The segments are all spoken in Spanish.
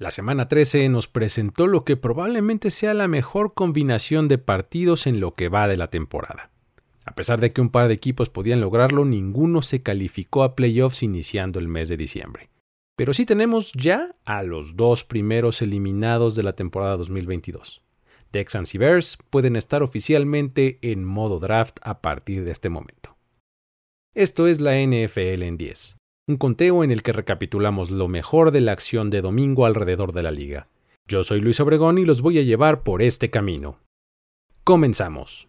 La semana 13 nos presentó lo que probablemente sea la mejor combinación de partidos en lo que va de la temporada. A pesar de que un par de equipos podían lograrlo, ninguno se calificó a playoffs iniciando el mes de diciembre. Pero sí tenemos ya a los dos primeros eliminados de la temporada 2022. Texans y Bears pueden estar oficialmente en modo draft a partir de este momento. Esto es la NFL en 10 un conteo en el que recapitulamos lo mejor de la acción de domingo alrededor de la liga. Yo soy Luis Obregón y los voy a llevar por este camino. Comenzamos.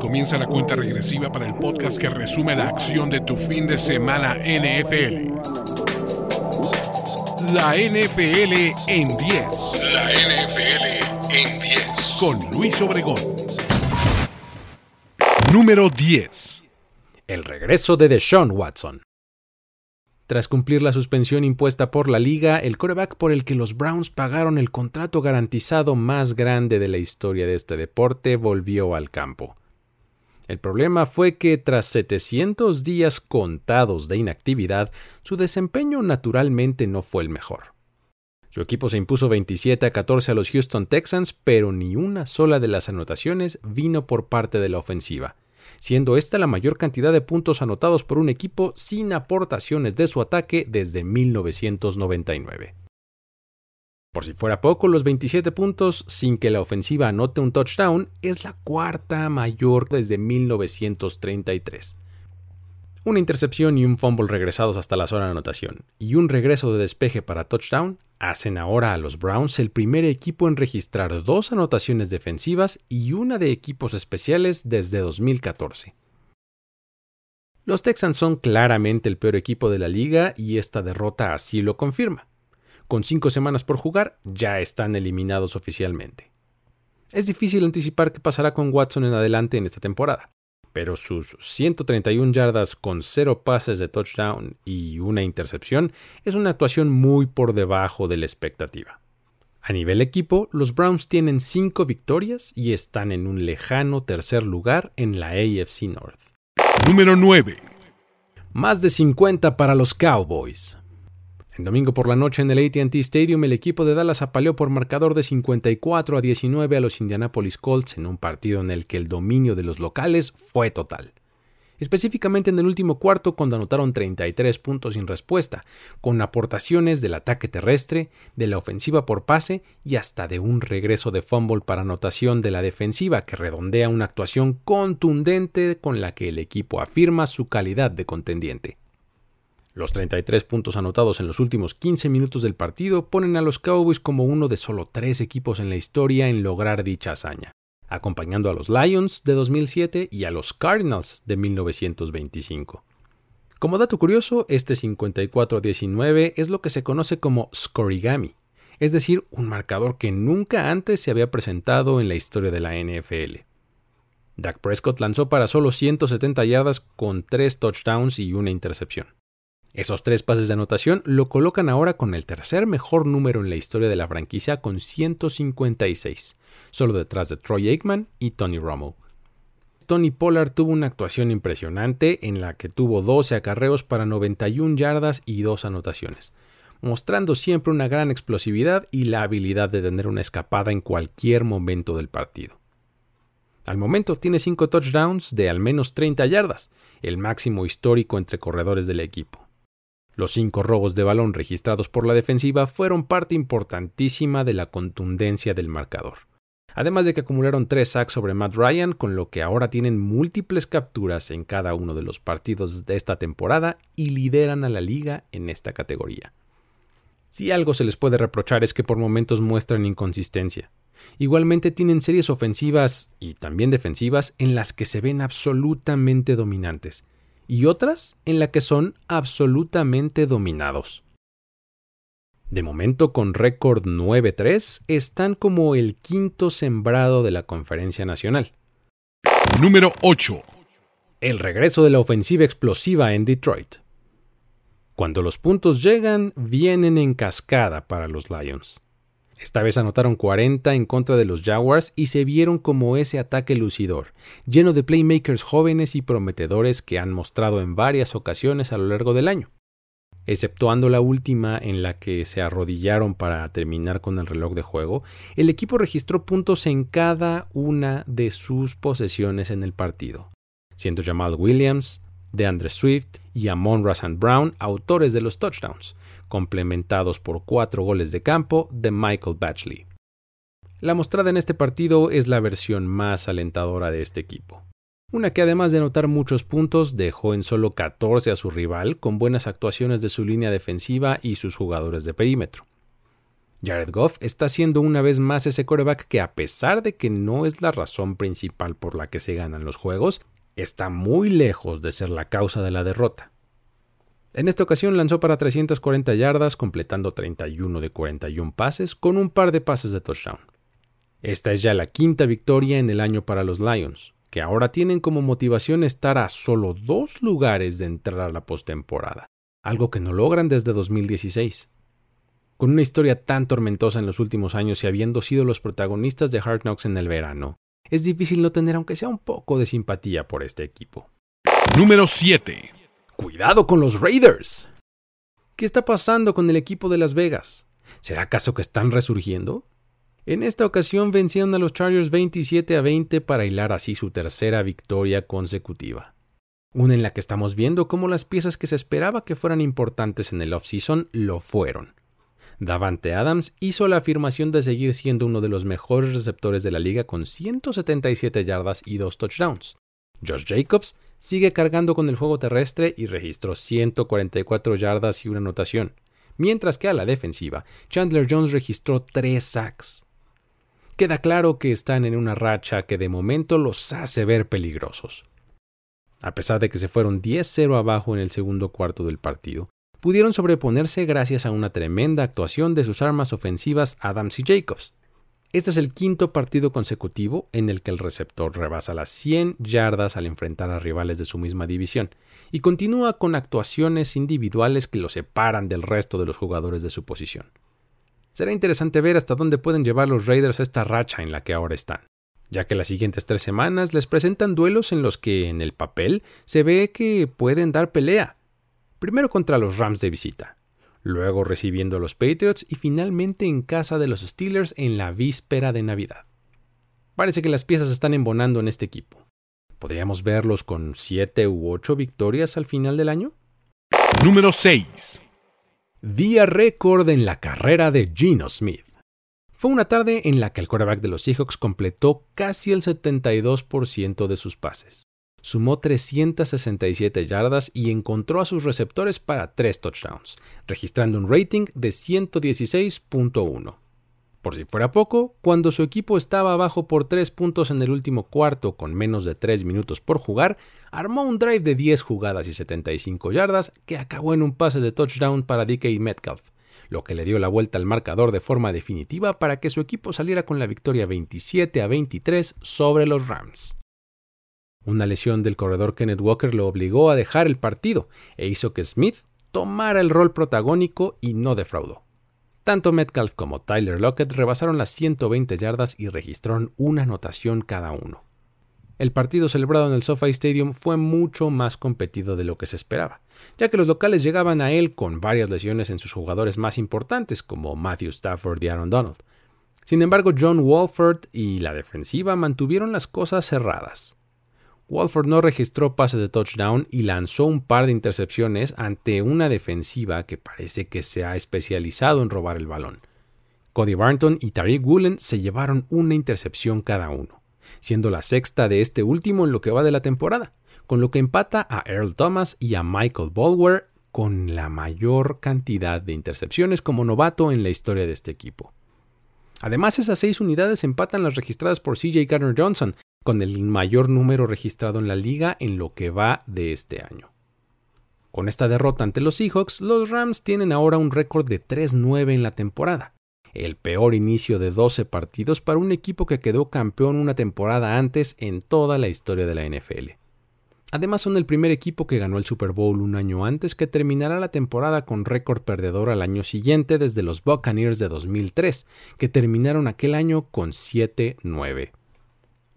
Comienza la cuenta regresiva para el podcast que resume la acción de tu fin de semana NFL. La NFL en 10. La NFL en 10. Con Luis Obregón. Número 10 el regreso de Deshaun Watson. Tras cumplir la suspensión impuesta por la liga, el coreback por el que los Browns pagaron el contrato garantizado más grande de la historia de este deporte volvió al campo. El problema fue que tras 700 días contados de inactividad, su desempeño naturalmente no fue el mejor. Su equipo se impuso 27 a 14 a los Houston Texans, pero ni una sola de las anotaciones vino por parte de la ofensiva siendo esta la mayor cantidad de puntos anotados por un equipo sin aportaciones de su ataque desde 1999. Por si fuera poco, los 27 puntos sin que la ofensiva anote un touchdown es la cuarta mayor desde 1933 una intercepción y un fumble regresados hasta la zona de anotación, y un regreso de despeje para touchdown, hacen ahora a los Browns el primer equipo en registrar dos anotaciones defensivas y una de equipos especiales desde 2014. Los Texans son claramente el peor equipo de la liga y esta derrota así lo confirma. Con cinco semanas por jugar, ya están eliminados oficialmente. Es difícil anticipar qué pasará con Watson en adelante en esta temporada pero sus 131 yardas con cero pases de touchdown y una intercepción es una actuación muy por debajo de la expectativa. A nivel equipo, los Browns tienen 5 victorias y están en un lejano tercer lugar en la AFC North. Número 9. Más de 50 para los Cowboys. El domingo por la noche en el ATT Stadium, el equipo de Dallas apaleó por marcador de 54 a 19 a los Indianapolis Colts en un partido en el que el dominio de los locales fue total. Específicamente en el último cuarto, cuando anotaron 33 puntos sin respuesta, con aportaciones del ataque terrestre, de la ofensiva por pase y hasta de un regreso de fumble para anotación de la defensiva que redondea una actuación contundente con la que el equipo afirma su calidad de contendiente. Los 33 puntos anotados en los últimos 15 minutos del partido ponen a los Cowboys como uno de solo tres equipos en la historia en lograr dicha hazaña, acompañando a los Lions de 2007 y a los Cardinals de 1925. Como dato curioso, este 54-19 es lo que se conoce como scorigami, es decir, un marcador que nunca antes se había presentado en la historia de la NFL. Dak Prescott lanzó para solo 170 yardas con 3 touchdowns y una intercepción. Esos tres pases de anotación lo colocan ahora con el tercer mejor número en la historia de la franquicia con 156, solo detrás de Troy Aikman y Tony Romo. Tony Pollard tuvo una actuación impresionante en la que tuvo 12 acarreos para 91 yardas y dos anotaciones, mostrando siempre una gran explosividad y la habilidad de tener una escapada en cualquier momento del partido. Al momento tiene 5 touchdowns de al menos 30 yardas, el máximo histórico entre corredores del equipo. Los cinco robos de balón registrados por la defensiva fueron parte importantísima de la contundencia del marcador. Además de que acumularon tres sacks sobre Matt Ryan, con lo que ahora tienen múltiples capturas en cada uno de los partidos de esta temporada y lideran a la liga en esta categoría. Si algo se les puede reprochar es que por momentos muestran inconsistencia. Igualmente tienen series ofensivas y también defensivas en las que se ven absolutamente dominantes, y otras en la que son absolutamente dominados. De momento, con récord 9-3, están como el quinto sembrado de la Conferencia Nacional. Número 8. El regreso de la ofensiva explosiva en Detroit. Cuando los puntos llegan, vienen en cascada para los Lions. Esta vez anotaron 40 en contra de los Jaguars y se vieron como ese ataque lucidor, lleno de playmakers jóvenes y prometedores que han mostrado en varias ocasiones a lo largo del año. Exceptuando la última en la que se arrodillaron para terminar con el reloj de juego, el equipo registró puntos en cada una de sus posesiones en el partido, siendo Jamal Williams, DeAndre Swift y Amon Russell Brown autores de los touchdowns, complementados por cuatro goles de campo de Michael Batchley. La mostrada en este partido es la versión más alentadora de este equipo una que además de anotar muchos puntos dejó en solo 14 a su rival con buenas actuaciones de su línea defensiva y sus jugadores de perímetro. Jared Goff está siendo una vez más ese coreback que a pesar de que no es la razón principal por la que se ganan los juegos, está muy lejos de ser la causa de la derrota. En esta ocasión lanzó para 340 yardas, completando 31 de 41 pases, con un par de pases de touchdown. Esta es ya la quinta victoria en el año para los Lions que ahora tienen como motivación estar a solo dos lugares de entrar a la postemporada, algo que no logran desde 2016. Con una historia tan tormentosa en los últimos años y habiendo sido los protagonistas de Hard Knocks en el verano, es difícil no tener aunque sea un poco de simpatía por este equipo. Número 7. Cuidado con los Raiders. ¿Qué está pasando con el equipo de Las Vegas? ¿Será acaso que están resurgiendo? En esta ocasión vencieron a los Chargers 27 a 20 para hilar así su tercera victoria consecutiva. Una en la que estamos viendo cómo las piezas que se esperaba que fueran importantes en el offseason lo fueron. Davante Adams hizo la afirmación de seguir siendo uno de los mejores receptores de la liga con 177 yardas y dos touchdowns. Josh Jacobs sigue cargando con el juego terrestre y registró 144 yardas y una anotación, mientras que a la defensiva, Chandler Jones registró 3 sacks queda claro que están en una racha que de momento los hace ver peligrosos. A pesar de que se fueron 10-0 abajo en el segundo cuarto del partido, pudieron sobreponerse gracias a una tremenda actuación de sus armas ofensivas Adams y Jacobs. Este es el quinto partido consecutivo en el que el receptor rebasa las 100 yardas al enfrentar a rivales de su misma división y continúa con actuaciones individuales que lo separan del resto de los jugadores de su posición. Será interesante ver hasta dónde pueden llevar los Raiders esta racha en la que ahora están, ya que las siguientes tres semanas les presentan duelos en los que en el papel se ve que pueden dar pelea. Primero contra los Rams de visita, luego recibiendo a los Patriots y finalmente en casa de los Steelers en la víspera de Navidad. Parece que las piezas están embonando en este equipo. ¿Podríamos verlos con 7 u 8 victorias al final del año? Número 6 vía récord en la carrera de Geno Smith. Fue una tarde en la que el quarterback de los Seahawks completó casi el 72% de sus pases. Sumó 367 yardas y encontró a sus receptores para 3 touchdowns, registrando un rating de 116.1. Por si fuera poco, cuando su equipo estaba abajo por 3 puntos en el último cuarto con menos de 3 minutos por jugar, armó un drive de 10 jugadas y 75 yardas que acabó en un pase de touchdown para DK Metcalf, lo que le dio la vuelta al marcador de forma definitiva para que su equipo saliera con la victoria 27 a 23 sobre los Rams. Una lesión del corredor Kenneth Walker lo obligó a dejar el partido e hizo que Smith tomara el rol protagónico y no defraudó. Tanto Metcalf como Tyler Lockett rebasaron las 120 yardas y registraron una anotación cada uno. El partido celebrado en el SoFi Stadium fue mucho más competido de lo que se esperaba, ya que los locales llegaban a él con varias lesiones en sus jugadores más importantes, como Matthew Stafford y Aaron Donald. Sin embargo, John Walford y la defensiva mantuvieron las cosas cerradas. Walford no registró pase de touchdown y lanzó un par de intercepciones ante una defensiva que parece que se ha especializado en robar el balón. Cody Barton y Tariq Woolen se llevaron una intercepción cada uno, siendo la sexta de este último en lo que va de la temporada, con lo que empata a Earl Thomas y a Michael Bolwer con la mayor cantidad de intercepciones como novato en la historia de este equipo. Además, esas seis unidades empatan las registradas por CJ Gardner Johnson, con el mayor número registrado en la liga en lo que va de este año. Con esta derrota ante los Seahawks, los Rams tienen ahora un récord de 3-9 en la temporada, el peor inicio de 12 partidos para un equipo que quedó campeón una temporada antes en toda la historia de la NFL. Además son el primer equipo que ganó el Super Bowl un año antes que terminará la temporada con récord perdedor al año siguiente desde los Buccaneers de 2003, que terminaron aquel año con 7-9.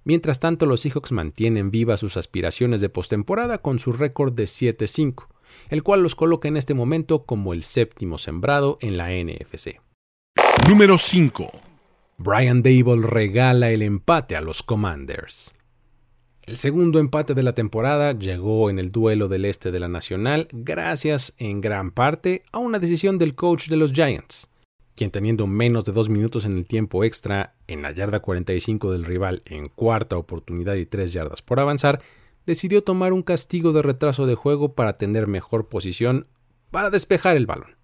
Mientras tanto, los Seahawks mantienen vivas sus aspiraciones de postemporada con su récord de 7-5, el cual los coloca en este momento como el séptimo sembrado en la NFC. Número 5. Brian Dable regala el empate a los Commanders. El segundo empate de la temporada llegó en el duelo del este de la Nacional gracias en gran parte a una decisión del coach de los Giants, quien teniendo menos de dos minutos en el tiempo extra en la yarda 45 del rival en cuarta oportunidad y tres yardas por avanzar, decidió tomar un castigo de retraso de juego para tener mejor posición para despejar el balón.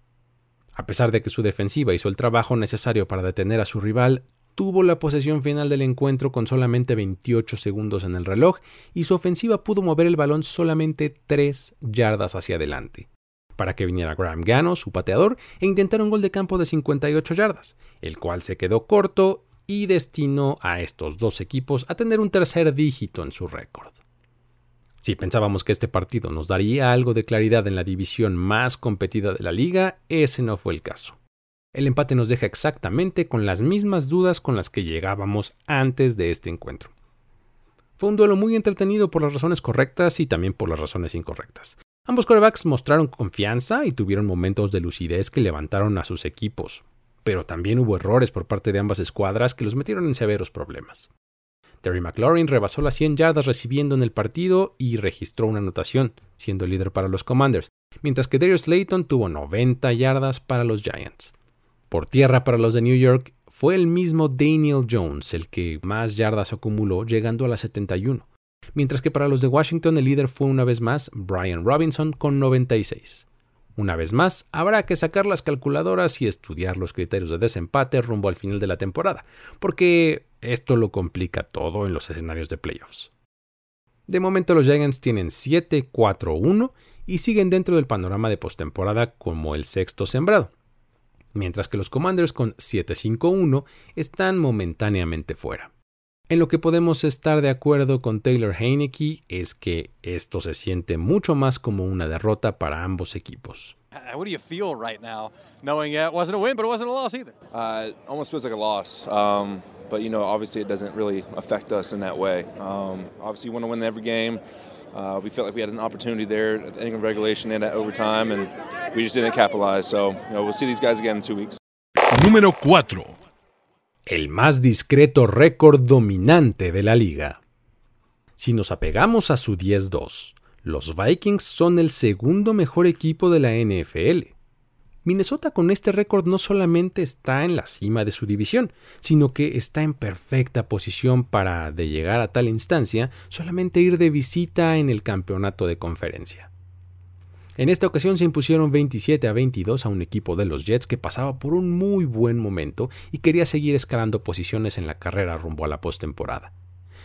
A pesar de que su defensiva hizo el trabajo necesario para detener a su rival, tuvo la posesión final del encuentro con solamente 28 segundos en el reloj y su ofensiva pudo mover el balón solamente 3 yardas hacia adelante. Para que viniera Graham Gano, su pateador, e intentara un gol de campo de 58 yardas, el cual se quedó corto y destinó a estos dos equipos a tener un tercer dígito en su récord. Si pensábamos que este partido nos daría algo de claridad en la división más competida de la liga, ese no fue el caso. El empate nos deja exactamente con las mismas dudas con las que llegábamos antes de este encuentro. Fue un duelo muy entretenido por las razones correctas y también por las razones incorrectas. Ambos quarterbacks mostraron confianza y tuvieron momentos de lucidez que levantaron a sus equipos, pero también hubo errores por parte de ambas escuadras que los metieron en severos problemas. Terry McLaurin rebasó las 100 yardas recibiendo en el partido y registró una anotación, siendo líder para los Commanders, mientras que Darius Slayton tuvo 90 yardas para los Giants. Por tierra para los de New York fue el mismo Daniel Jones el que más yardas acumuló, llegando a las 71, mientras que para los de Washington el líder fue una vez más Brian Robinson con 96. Una vez más, habrá que sacar las calculadoras y estudiar los criterios de desempate rumbo al final de la temporada, porque esto lo complica todo en los escenarios de playoffs. De momento los Giants tienen 7-4-1 y siguen dentro del panorama de postemporada como el sexto sembrado, mientras que los Commanders con 7-5-1 están momentáneamente fuera. En lo que podemos estar de acuerdo con Taylor Heineke es que esto se siente mucho más como una derrota para ambos equipos. Uh, what do you feel right now, knowing it wasn't a win, but it wasn't a loss either? Uh, it almost feels like a loss, um, but you know, obviously, it doesn't really affect us in that way. Um, obviously, you want to win every game. Uh, we felt like we had an opportunity there at the end of regulation and at overtime, and we just didn't capitalize. So, you know, we'll see these guys again in two weeks. Número 4. El más discreto récord dominante de la liga. Si nos apegamos a su 10-2, los Vikings son el segundo mejor equipo de la NFL. Minnesota con este récord no solamente está en la cima de su división, sino que está en perfecta posición para, de llegar a tal instancia, solamente ir de visita en el campeonato de conferencia. En esta ocasión se impusieron 27 a 22 a un equipo de los Jets que pasaba por un muy buen momento y quería seguir escalando posiciones en la carrera rumbo a la postemporada.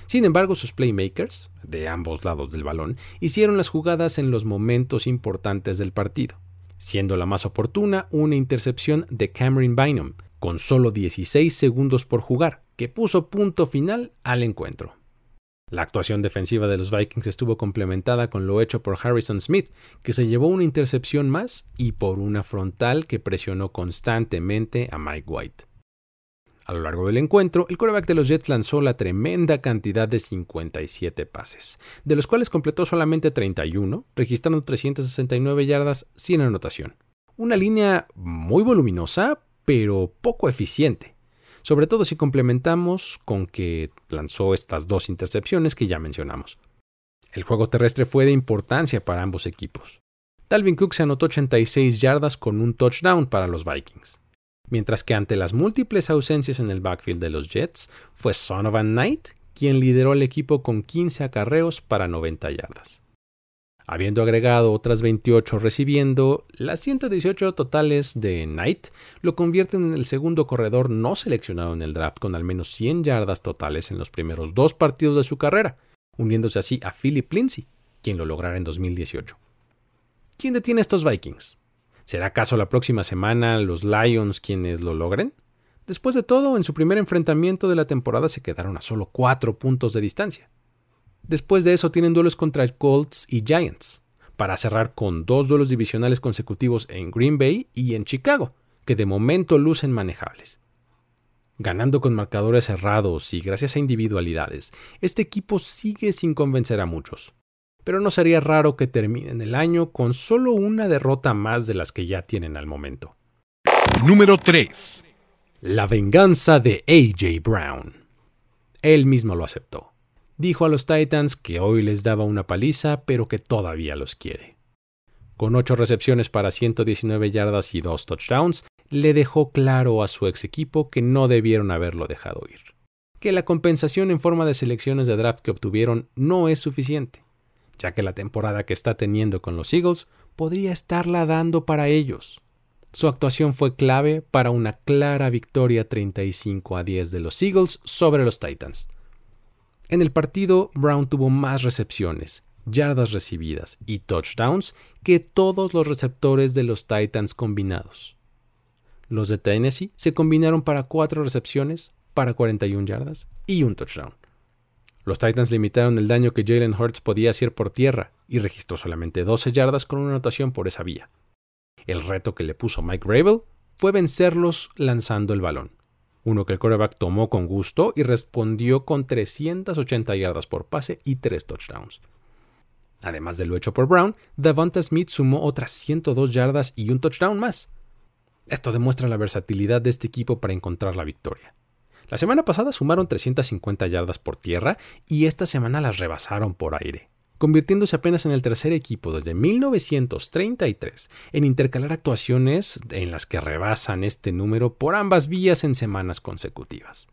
Sin embargo, sus playmakers, de ambos lados del balón, hicieron las jugadas en los momentos importantes del partido siendo la más oportuna una intercepción de Cameron Bynum, con solo 16 segundos por jugar, que puso punto final al encuentro. La actuación defensiva de los Vikings estuvo complementada con lo hecho por Harrison Smith, que se llevó una intercepción más y por una frontal que presionó constantemente a Mike White. A lo largo del encuentro, el quarterback de los Jets lanzó la tremenda cantidad de 57 pases, de los cuales completó solamente 31, registrando 369 yardas sin anotación. Una línea muy voluminosa, pero poco eficiente, sobre todo si complementamos con que lanzó estas dos intercepciones que ya mencionamos. El juego terrestre fue de importancia para ambos equipos. Dalvin Cook se anotó 86 yardas con un touchdown para los Vikings mientras que ante las múltiples ausencias en el backfield de los Jets, fue Sonovan Knight quien lideró el equipo con 15 acarreos para 90 yardas. Habiendo agregado otras 28 recibiendo, las 118 totales de Knight lo convierten en el segundo corredor no seleccionado en el draft con al menos 100 yardas totales en los primeros dos partidos de su carrera, uniéndose así a Philip Lindsay, quien lo lograra en 2018. ¿Quién detiene a estos Vikings? ¿Será acaso la próxima semana los Lions quienes lo logren? Después de todo, en su primer enfrentamiento de la temporada se quedaron a solo cuatro puntos de distancia. Después de eso tienen duelos contra Colts y Giants, para cerrar con dos duelos divisionales consecutivos en Green Bay y en Chicago, que de momento lucen manejables. Ganando con marcadores cerrados y gracias a individualidades, este equipo sigue sin convencer a muchos pero no sería raro que terminen el año con solo una derrota más de las que ya tienen al momento. Número 3. La venganza de AJ Brown. Él mismo lo aceptó. Dijo a los Titans que hoy les daba una paliza, pero que todavía los quiere. Con 8 recepciones para 119 yardas y 2 touchdowns, le dejó claro a su ex equipo que no debieron haberlo dejado ir. Que la compensación en forma de selecciones de draft que obtuvieron no es suficiente, ya que la temporada que está teniendo con los Eagles podría estarla dando para ellos. Su actuación fue clave para una clara victoria 35 a 10 de los Eagles sobre los Titans. En el partido, Brown tuvo más recepciones, yardas recibidas y touchdowns que todos los receptores de los Titans combinados. Los de Tennessee se combinaron para cuatro recepciones, para 41 yardas y un touchdown. Los Titans limitaron el daño que Jalen Hurts podía hacer por tierra y registró solamente 12 yardas con una anotación por esa vía. El reto que le puso Mike Rabel fue vencerlos lanzando el balón, uno que el quarterback tomó con gusto y respondió con 380 yardas por pase y 3 touchdowns. Además de lo hecho por Brown, Davante Smith sumó otras 102 yardas y un touchdown más. Esto demuestra la versatilidad de este equipo para encontrar la victoria. La semana pasada sumaron 350 yardas por tierra y esta semana las rebasaron por aire convirtiéndose apenas en el tercer equipo desde 1933 en intercalar actuaciones en las que rebasan este número por ambas vías en semanas consecutivas.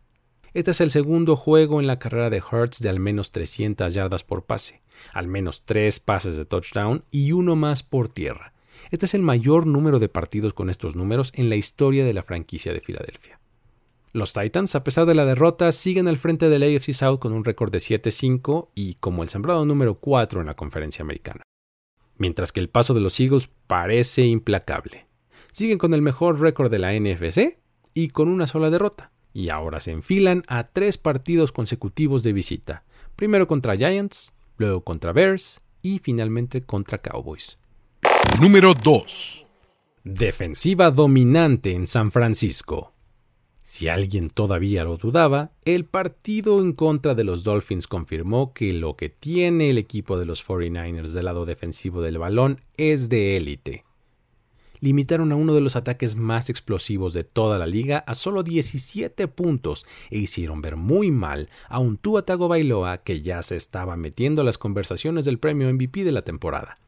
Este es el segundo juego en la carrera de Hertz de al menos 300 yardas por pase, al menos tres pases de touchdown y uno más por tierra. Este es el mayor número de partidos con estos números en la historia de la franquicia de Filadelfia. Los Titans, a pesar de la derrota, siguen al frente del AFC South con un récord de 7-5 y como el sembrado número 4 en la conferencia americana. Mientras que el paso de los Eagles parece implacable. Siguen con el mejor récord de la NFC y con una sola derrota, y ahora se enfilan a tres partidos consecutivos de visita, primero contra Giants, luego contra Bears y finalmente contra Cowboys. Número 2. Defensiva dominante en San Francisco. Si alguien todavía lo dudaba, el partido en contra de los Dolphins confirmó que lo que tiene el equipo de los 49ers del lado defensivo del balón es de élite. Limitaron a uno de los ataques más explosivos de toda la liga a solo 17 puntos e hicieron ver muy mal a un Tua Tagovailoa que ya se estaba metiendo a las conversaciones del premio MVP de la temporada.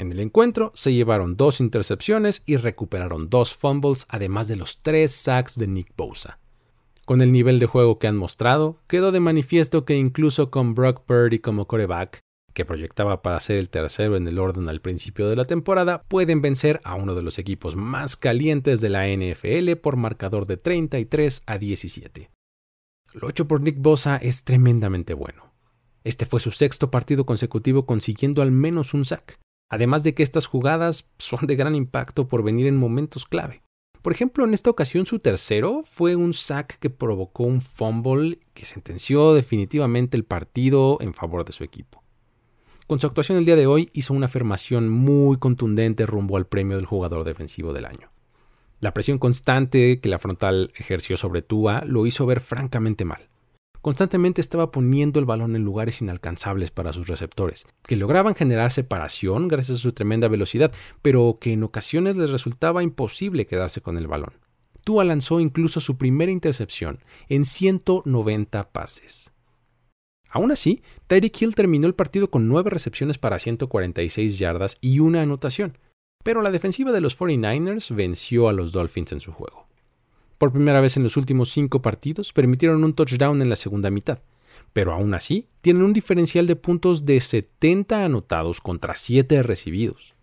En el encuentro se llevaron dos intercepciones y recuperaron dos fumbles, además de los tres sacks de Nick Bosa. Con el nivel de juego que han mostrado, quedó de manifiesto que incluso con Brock Purdy como coreback, que proyectaba para ser el tercero en el orden al principio de la temporada, pueden vencer a uno de los equipos más calientes de la NFL por marcador de 33 a 17. Lo hecho por Nick Bosa es tremendamente bueno. Este fue su sexto partido consecutivo consiguiendo al menos un sack. Además de que estas jugadas son de gran impacto por venir en momentos clave. Por ejemplo, en esta ocasión su tercero fue un sack que provocó un fumble que sentenció definitivamente el partido en favor de su equipo. Con su actuación el día de hoy hizo una afirmación muy contundente rumbo al premio del jugador defensivo del año. La presión constante que la frontal ejerció sobre Tua lo hizo ver francamente mal. Constantemente estaba poniendo el balón en lugares inalcanzables para sus receptores, que lograban generar separación gracias a su tremenda velocidad, pero que en ocasiones les resultaba imposible quedarse con el balón. Tua lanzó incluso su primera intercepción en 190 pases. Aún así, Tyreek Hill terminó el partido con 9 recepciones para 146 yardas y una anotación, pero la defensiva de los 49ers venció a los Dolphins en su juego. Por primera vez en los últimos cinco partidos permitieron un touchdown en la segunda mitad, pero aún así tienen un diferencial de puntos de 70 anotados contra 7 recibidos.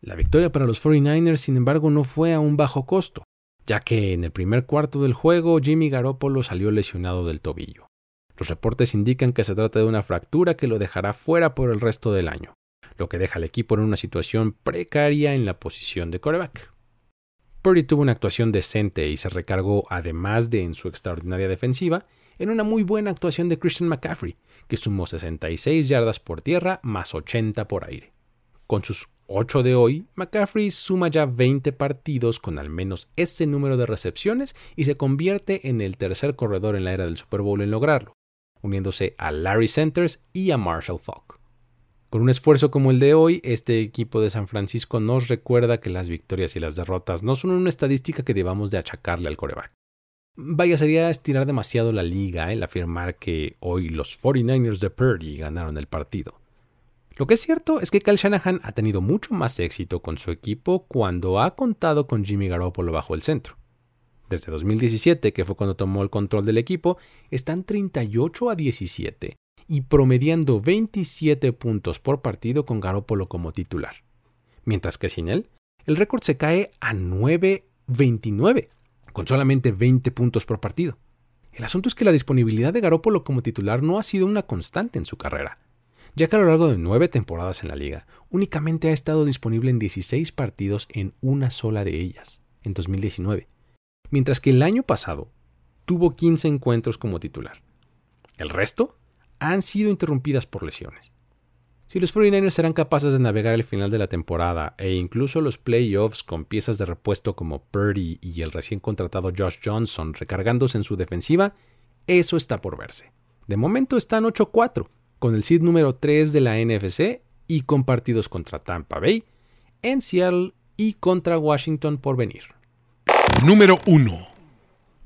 La victoria para los 49ers, sin embargo, no fue a un bajo costo, ya que en el primer cuarto del juego Jimmy Garoppolo salió lesionado del tobillo. Los reportes indican que se trata de una fractura que lo dejará fuera por el resto del año, lo que deja al equipo en una situación precaria en la posición de coreback. Purdy tuvo una actuación decente y se recargó, además de en su extraordinaria defensiva, en una muy buena actuación de Christian McCaffrey, que sumó 66 yardas por tierra más 80 por aire. Con sus 8 de hoy, McCaffrey suma ya 20 partidos con al menos ese número de recepciones y se convierte en el tercer corredor en la era del Super Bowl en lograrlo, uniéndose a Larry Centers y a Marshall Falk. Con un esfuerzo como el de hoy, este equipo de San Francisco nos recuerda que las victorias y las derrotas no son una estadística que debamos de achacarle al coreback. Vaya, sería estirar demasiado la liga el afirmar que hoy los 49ers de Purdy ganaron el partido. Lo que es cierto es que Kyle Shanahan ha tenido mucho más éxito con su equipo cuando ha contado con Jimmy Garoppolo bajo el centro. Desde 2017, que fue cuando tomó el control del equipo, están 38 a 17 y promediando 27 puntos por partido con Garoppolo como titular. Mientras que sin él, el récord se cae a 9-29, con solamente 20 puntos por partido. El asunto es que la disponibilidad de Garoppolo como titular no ha sido una constante en su carrera, ya que a lo largo de nueve temporadas en la liga, únicamente ha estado disponible en 16 partidos en una sola de ellas, en 2019, mientras que el año pasado tuvo 15 encuentros como titular. El resto han sido interrumpidas por lesiones. Si los 49ers serán capaces de navegar el final de la temporada e incluso los playoffs con piezas de repuesto como Purdy y el recién contratado Josh Johnson recargándose en su defensiva, eso está por verse. De momento están 8-4, con el seed número 3 de la NFC y con partidos contra Tampa Bay, en Seattle y contra Washington por venir. Número 1.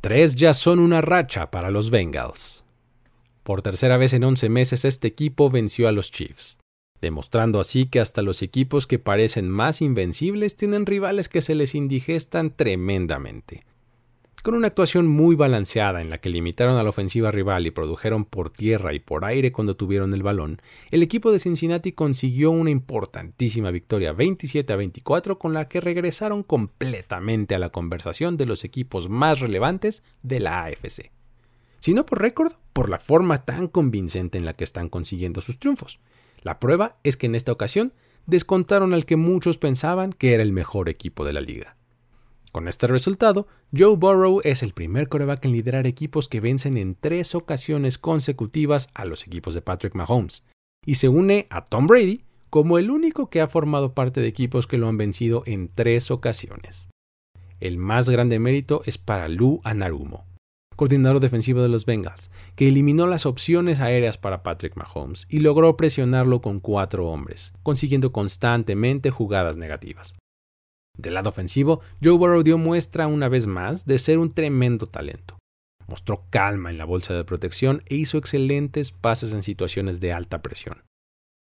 Tres ya son una racha para los Bengals. Por tercera vez en 11 meses este equipo venció a los Chiefs, demostrando así que hasta los equipos que parecen más invencibles tienen rivales que se les indigestan tremendamente. Con una actuación muy balanceada en la que limitaron a la ofensiva rival y produjeron por tierra y por aire cuando tuvieron el balón, el equipo de Cincinnati consiguió una importantísima victoria 27 a 24 con la que regresaron completamente a la conversación de los equipos más relevantes de la AFC si no por récord, por la forma tan convincente en la que están consiguiendo sus triunfos. La prueba es que en esta ocasión descontaron al que muchos pensaban que era el mejor equipo de la liga. Con este resultado, Joe Burrow es el primer coreback en liderar equipos que vencen en tres ocasiones consecutivas a los equipos de Patrick Mahomes, y se une a Tom Brady como el único que ha formado parte de equipos que lo han vencido en tres ocasiones. El más grande mérito es para Lou Anarumo, coordinador defensivo de los Bengals, que eliminó las opciones aéreas para Patrick Mahomes y logró presionarlo con cuatro hombres, consiguiendo constantemente jugadas negativas. Del lado ofensivo, Joe Burrow dio muestra una vez más de ser un tremendo talento. Mostró calma en la bolsa de protección e hizo excelentes pases en situaciones de alta presión.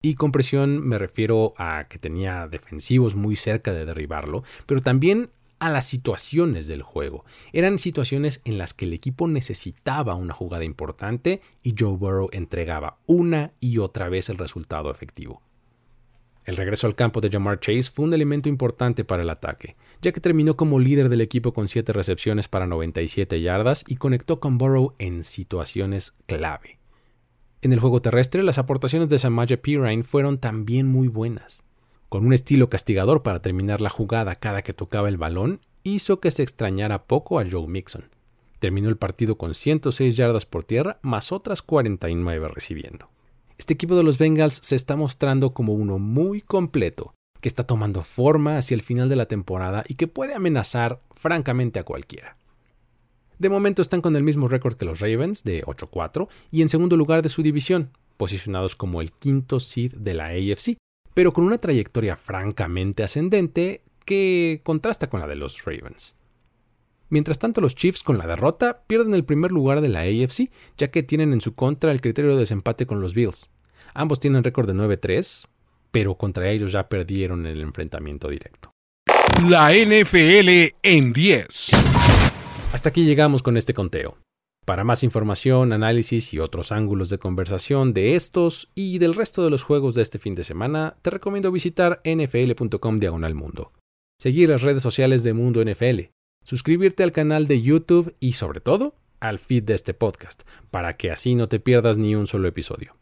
Y con presión me refiero a que tenía defensivos muy cerca de derribarlo, pero también a las situaciones del juego. Eran situaciones en las que el equipo necesitaba una jugada importante y Joe Burrow entregaba una y otra vez el resultado efectivo. El regreso al campo de Jamar Chase fue un elemento importante para el ataque, ya que terminó como líder del equipo con 7 recepciones para 97 yardas y conectó con Burrow en situaciones clave. En el juego terrestre, las aportaciones de Samaje Pirine fueron también muy buenas con un estilo castigador para terminar la jugada cada que tocaba el balón, hizo que se extrañara poco a Joe Mixon. Terminó el partido con 106 yardas por tierra más otras 49 recibiendo. Este equipo de los Bengals se está mostrando como uno muy completo, que está tomando forma hacia el final de la temporada y que puede amenazar francamente a cualquiera. De momento están con el mismo récord que los Ravens, de 8-4, y en segundo lugar de su división, posicionados como el quinto seed de la AFC, pero con una trayectoria francamente ascendente que contrasta con la de los Ravens. Mientras tanto, los Chiefs con la derrota pierden el primer lugar de la AFC, ya que tienen en su contra el criterio de desempate con los Bills. Ambos tienen récord de 9-3, pero contra ellos ya perdieron el enfrentamiento directo. La NFL en 10. Hasta aquí llegamos con este conteo. Para más información, análisis y otros ángulos de conversación de estos y del resto de los juegos de este fin de semana, te recomiendo visitar nfl.com diagonal mundo. Seguir las redes sociales de Mundo NFL, suscribirte al canal de YouTube y sobre todo al feed de este podcast, para que así no te pierdas ni un solo episodio.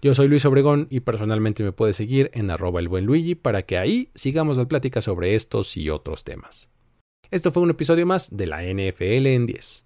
Yo soy Luis Obregón y personalmente me puedes seguir en arroba el buen Luigi para que ahí sigamos la plática sobre estos y otros temas. Esto fue un episodio más de la NFL en 10.